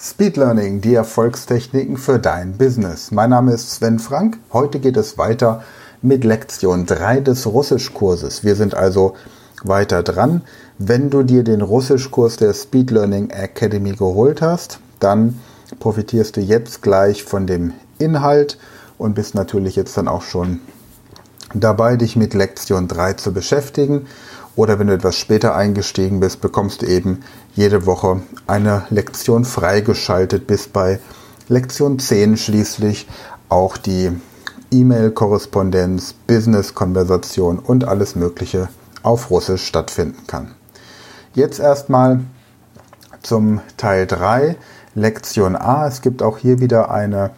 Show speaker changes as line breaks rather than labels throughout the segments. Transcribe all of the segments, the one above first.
Speed Learning, die Erfolgstechniken für dein Business. Mein Name ist Sven Frank. Heute geht es weiter mit Lektion 3 des Russischkurses. Wir sind also weiter dran. Wenn du dir den Russischkurs der Speed Learning Academy geholt hast, dann profitierst du jetzt gleich von dem Inhalt und bist natürlich jetzt dann auch schon dabei, dich mit Lektion 3 zu beschäftigen. Oder wenn du etwas später eingestiegen bist, bekommst du eben jede Woche eine Lektion freigeschaltet, bis bei Lektion 10 schließlich auch die E-Mail-Korrespondenz, Business-Konversation und alles Mögliche auf Russisch stattfinden kann. Jetzt erstmal zum Teil 3, Lektion A. Es gibt auch hier wieder eine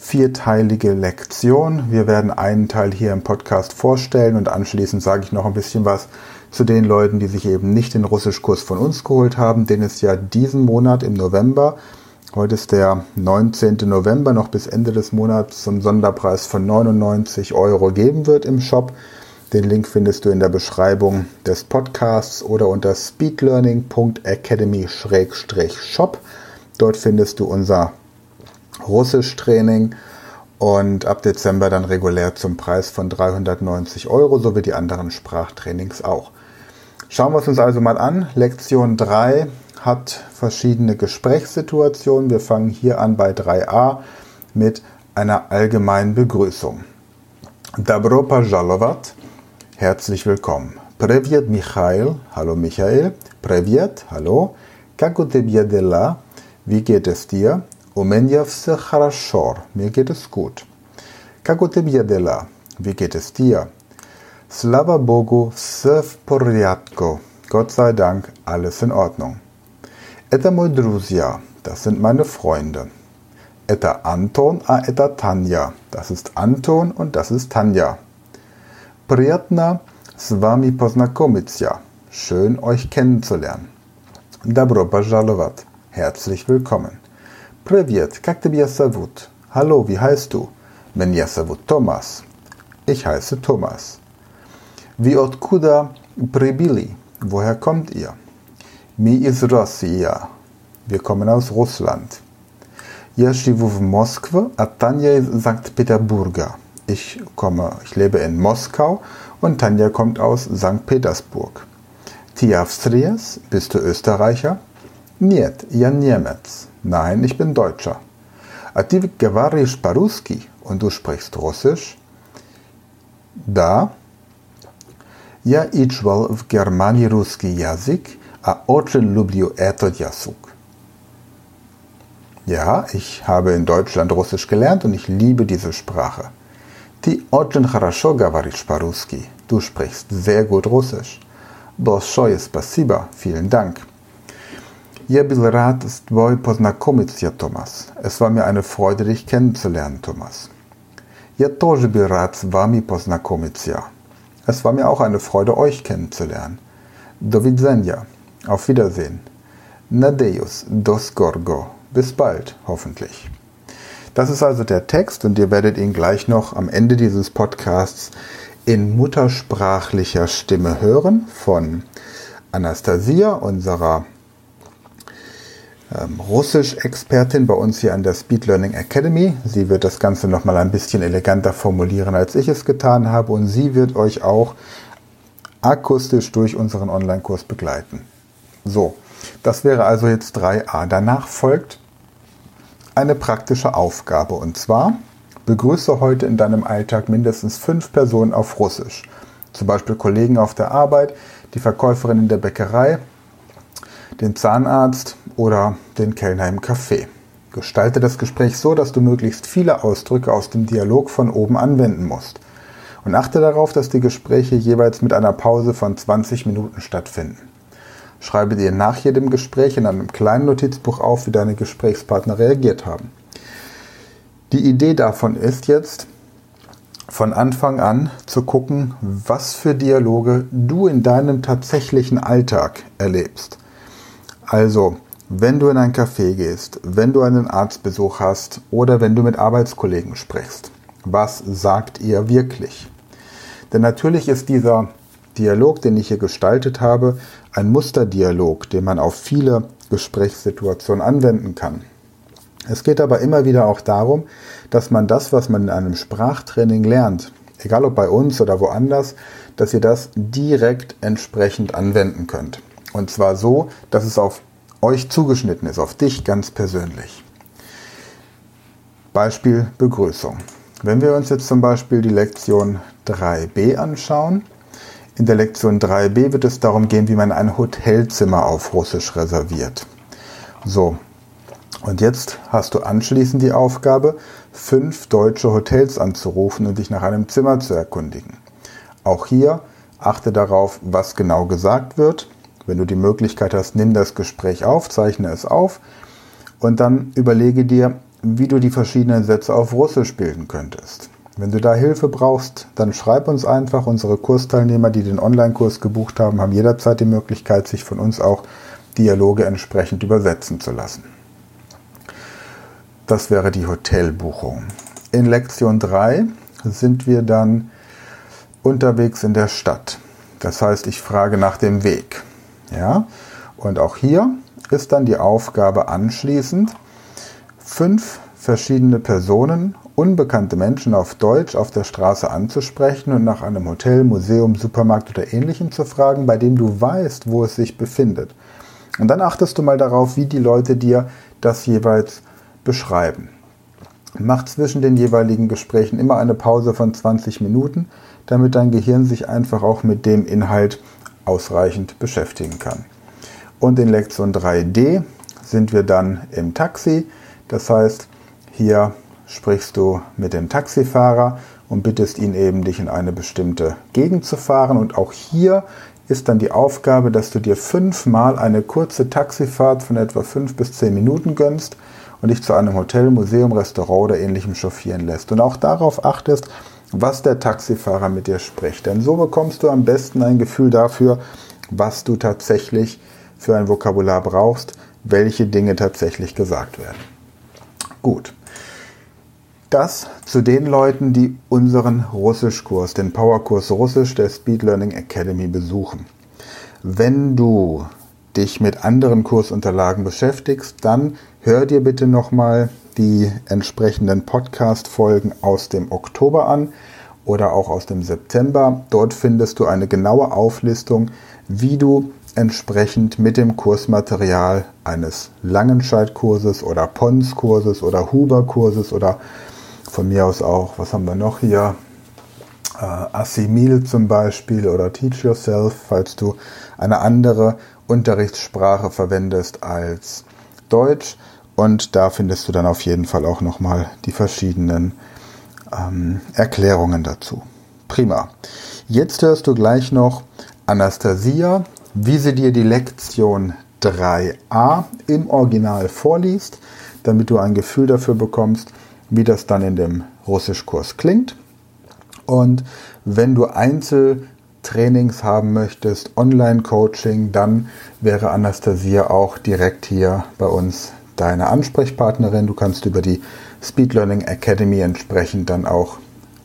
vierteilige Lektion. Wir werden einen Teil hier im Podcast vorstellen und anschließend sage ich noch ein bisschen was zu den Leuten, die sich eben nicht den Russischkurs von uns geholt haben, den es ja diesen Monat im November, heute ist der 19. November, noch bis Ende des Monats zum Sonderpreis von 99 Euro geben wird im Shop. Den Link findest du in der Beschreibung des Podcasts oder unter speedlearning.academy-shop. Dort findest du unser Russisch-Training und ab Dezember dann regulär zum Preis von 390 Euro, so wie die anderen Sprachtrainings auch. Schauen wir es uns also mal an. Lektion 3 hat verschiedene Gesprächssituationen. Wir fangen hier an bei 3a mit einer allgemeinen Begrüßung. Dabro Pajalovat, herzlich willkommen. Previet Michael, hallo Michael. Previet, hallo. Kako tebia dela, wie geht es dir? У меня все хорошо. Mir geht es gut. Как у тебя дела? Wie geht es dir? Slava Bogu, все в порядку. Gott sei Dank, alles in Ordnung. Это мой друзья, das sind meine Freunde. Это Anton, а это Tanja, das ist Anton und das ist Tanja. Приятно с вами познакомиться. Schön euch kennenzulernen. Добро пожаловать. Herzlich willkommen. Привет, как тебя зовут? Hallo, wie heißt du? Меня зовут Thomas. Ich heiße Thomas. Wie откуда прибыли? Woher kommt ihr? Mi из Россия. Wir kommen aus Russland. Я живу в Москве, а Tanja из Sankt-Peterburger. Ich komme, ich lebe in Moskau und Tanja kommt aus St. Petersburg. Ти Австриец? Bist du Österreicher? Нет, я немец. Nein, ich bin Deutscher. А ты говоришь по-русски? Und du sprichst Russisch? Да, Я изучал в Германии русский язык, а очень люблю этот язык. Ja, ich habe in Deutschland Russisch gelernt und ich liebe diese Sprache. Ты очень хорошо говоришь по-русски. Du sprichst sehr gut Russisch. Большое спасибо. Vielen Dank. Я был рад с тобой познакомиться, Thomas. Es war mir eine Freude, dich kennenzulernen, Thomas. Я тоже был рад с вами познакомиться. Es war mir auch eine Freude, euch kennenzulernen. Do widzenia. Auf Wiedersehen. Nadeus dos Gorgo. Bis bald, hoffentlich. Das ist also der Text und ihr werdet ihn gleich noch am Ende dieses Podcasts in muttersprachlicher Stimme hören von Anastasia, unserer ähm, Russisch-Expertin bei uns hier an der Speed Learning Academy. Sie wird das Ganze nochmal ein bisschen eleganter formulieren, als ich es getan habe. Und sie wird euch auch akustisch durch unseren Online-Kurs begleiten. So, das wäre also jetzt 3a. Danach folgt eine praktische Aufgabe. Und zwar begrüße heute in deinem Alltag mindestens fünf Personen auf Russisch. Zum Beispiel Kollegen auf der Arbeit, die Verkäuferin in der Bäckerei, den Zahnarzt oder den Kellner im Café. Gestalte das Gespräch so, dass du möglichst viele Ausdrücke aus dem Dialog von oben anwenden musst. Und achte darauf, dass die Gespräche jeweils mit einer Pause von 20 Minuten stattfinden. Schreibe dir nach jedem Gespräch in einem kleinen Notizbuch auf, wie deine Gesprächspartner reagiert haben. Die Idee davon ist jetzt, von Anfang an zu gucken, was für Dialoge du in deinem tatsächlichen Alltag erlebst. Also, wenn du in ein Café gehst, wenn du einen Arztbesuch hast oder wenn du mit Arbeitskollegen sprichst, was sagt ihr wirklich? Denn natürlich ist dieser Dialog, den ich hier gestaltet habe, ein Musterdialog, den man auf viele Gesprächssituation anwenden kann. Es geht aber immer wieder auch darum, dass man das, was man in einem Sprachtraining lernt, egal ob bei uns oder woanders, dass ihr das direkt entsprechend anwenden könnt. Und zwar so, dass es auf euch zugeschnitten ist, auf dich ganz persönlich. Beispiel Begrüßung. Wenn wir uns jetzt zum Beispiel die Lektion 3b anschauen, in der Lektion 3b wird es darum gehen, wie man ein Hotelzimmer auf Russisch reserviert. So, und jetzt hast du anschließend die Aufgabe, fünf deutsche Hotels anzurufen und dich nach einem Zimmer zu erkundigen. Auch hier achte darauf, was genau gesagt wird. Wenn du die Möglichkeit hast, nimm das Gespräch auf, zeichne es auf und dann überlege dir, wie du die verschiedenen Sätze auf Russisch bilden könntest. Wenn du da Hilfe brauchst, dann schreib uns einfach. Unsere Kursteilnehmer, die den Online-Kurs gebucht haben, haben jederzeit die Möglichkeit, sich von uns auch Dialoge entsprechend übersetzen zu lassen. Das wäre die Hotelbuchung. In Lektion 3 sind wir dann unterwegs in der Stadt. Das heißt, ich frage nach dem Weg. Ja? Und auch hier ist dann die Aufgabe anschließend, fünf verschiedene Personen, unbekannte Menschen auf Deutsch auf der Straße anzusprechen und nach einem Hotel, Museum, Supermarkt oder ähnlichem zu fragen, bei dem du weißt, wo es sich befindet. Und dann achtest du mal darauf, wie die Leute dir das jeweils beschreiben. Mach zwischen den jeweiligen Gesprächen immer eine Pause von 20 Minuten, damit dein Gehirn sich einfach auch mit dem Inhalt ausreichend beschäftigen kann. Und in Lektion 3d sind wir dann im Taxi. Das heißt, hier sprichst du mit dem Taxifahrer und bittest ihn eben, dich in eine bestimmte Gegend zu fahren. Und auch hier ist dann die Aufgabe, dass du dir fünfmal eine kurze Taxifahrt von etwa fünf bis zehn Minuten gönnst und dich zu einem Hotel, Museum, Restaurant oder ähnlichem chauffieren lässt. Und auch darauf achtest, was der Taxifahrer mit dir spricht. Denn so bekommst du am besten ein Gefühl dafür, was du tatsächlich für ein Vokabular brauchst, welche Dinge tatsächlich gesagt werden. Gut. Das zu den Leuten, die unseren Russischkurs, den Powerkurs Russisch der Speed Learning Academy besuchen. Wenn du dich mit anderen Kursunterlagen beschäftigst, dann hör dir bitte nochmal die entsprechenden Podcast-Folgen aus dem Oktober an oder auch aus dem September. Dort findest du eine genaue Auflistung, wie du entsprechend mit dem Kursmaterial eines Langenscheid-Kurses oder Pons-Kurses oder Huber-Kurses oder von mir aus auch, was haben wir noch hier? Äh, Assimil zum Beispiel oder Teach Yourself, falls du eine andere Unterrichtssprache verwendest als Deutsch. Und da findest du dann auf jeden Fall auch nochmal die verschiedenen ähm, Erklärungen dazu. Prima. Jetzt hörst du gleich noch Anastasia, wie sie dir die Lektion 3a im Original vorliest, damit du ein Gefühl dafür bekommst, wie das dann in dem Russischkurs klingt. Und wenn du Einzel Trainings haben möchtest, Online-Coaching, dann wäre Anastasia auch direkt hier bei uns deine Ansprechpartnerin. Du kannst über die Speed Learning Academy entsprechend dann auch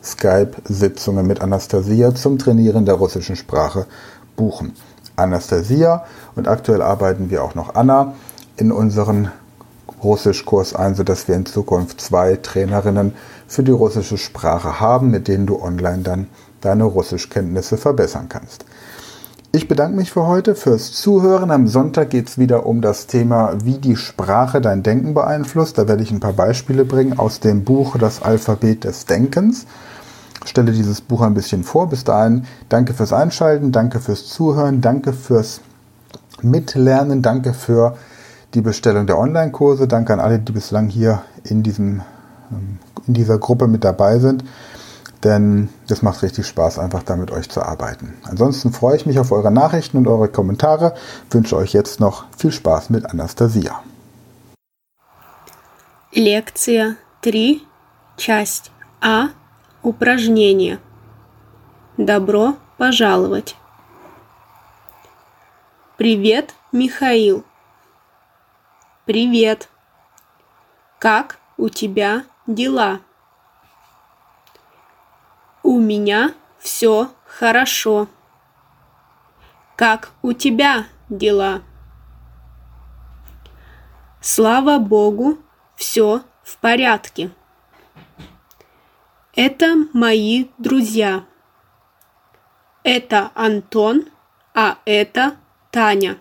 Skype-Sitzungen mit Anastasia zum Trainieren der russischen Sprache buchen. Anastasia und aktuell arbeiten wir auch noch Anna in unseren Russischkurs ein, sodass wir in Zukunft zwei Trainerinnen für die russische Sprache haben, mit denen du online dann deine Russischkenntnisse verbessern kannst. Ich bedanke mich für heute fürs Zuhören. Am Sonntag geht es wieder um das Thema, wie die Sprache dein Denken beeinflusst. Da werde ich ein paar Beispiele bringen aus dem Buch Das Alphabet des Denkens. Ich stelle dieses Buch ein bisschen vor. Bis dahin, danke fürs Einschalten, danke fürs Zuhören, danke fürs Mitlernen, danke für die Bestellung der Online-Kurse, danke an alle, die bislang hier in, diesem, ähm, in dieser Gruppe mit dabei sind denn das macht richtig Spaß, einfach da mit euch zu arbeiten. Ansonsten freue ich mich auf eure Nachrichten und eure Kommentare, wünsche euch jetzt noch viel Spaß mit Anastasia.
Лекция 3, часть А, упражнение. Добро пожаловать. Привет, Михаил. Привет. Как у тебя дела? У меня все хорошо. Как у тебя дела? Слава Богу, все в порядке. Это мои друзья. Это Антон, а это Таня.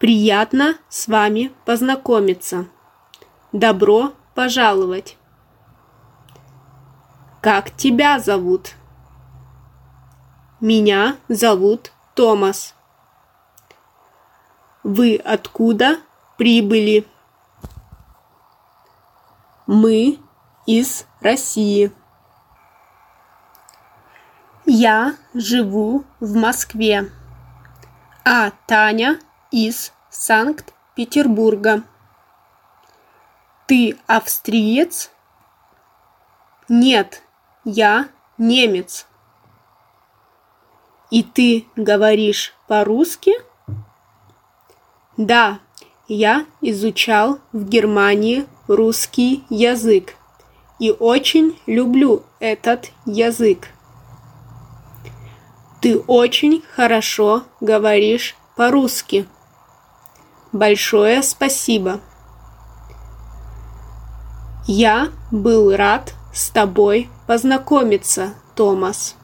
Приятно с вами познакомиться. Добро пожаловать. Как тебя зовут? Меня зовут Томас. Вы откуда прибыли? Мы из России. Я живу в Москве, а Таня из Санкт-Петербурга. Ты австриец? Нет, я немец. И ты говоришь по-русски? Да, я изучал в Германии русский язык и очень люблю этот язык. Ты очень хорошо говоришь по-русски. Большое спасибо. Я был рад с тобой познакомиться, Томас.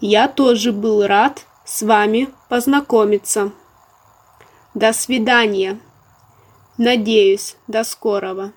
Я тоже был рад с вами познакомиться. До свидания. Надеюсь, до скорого.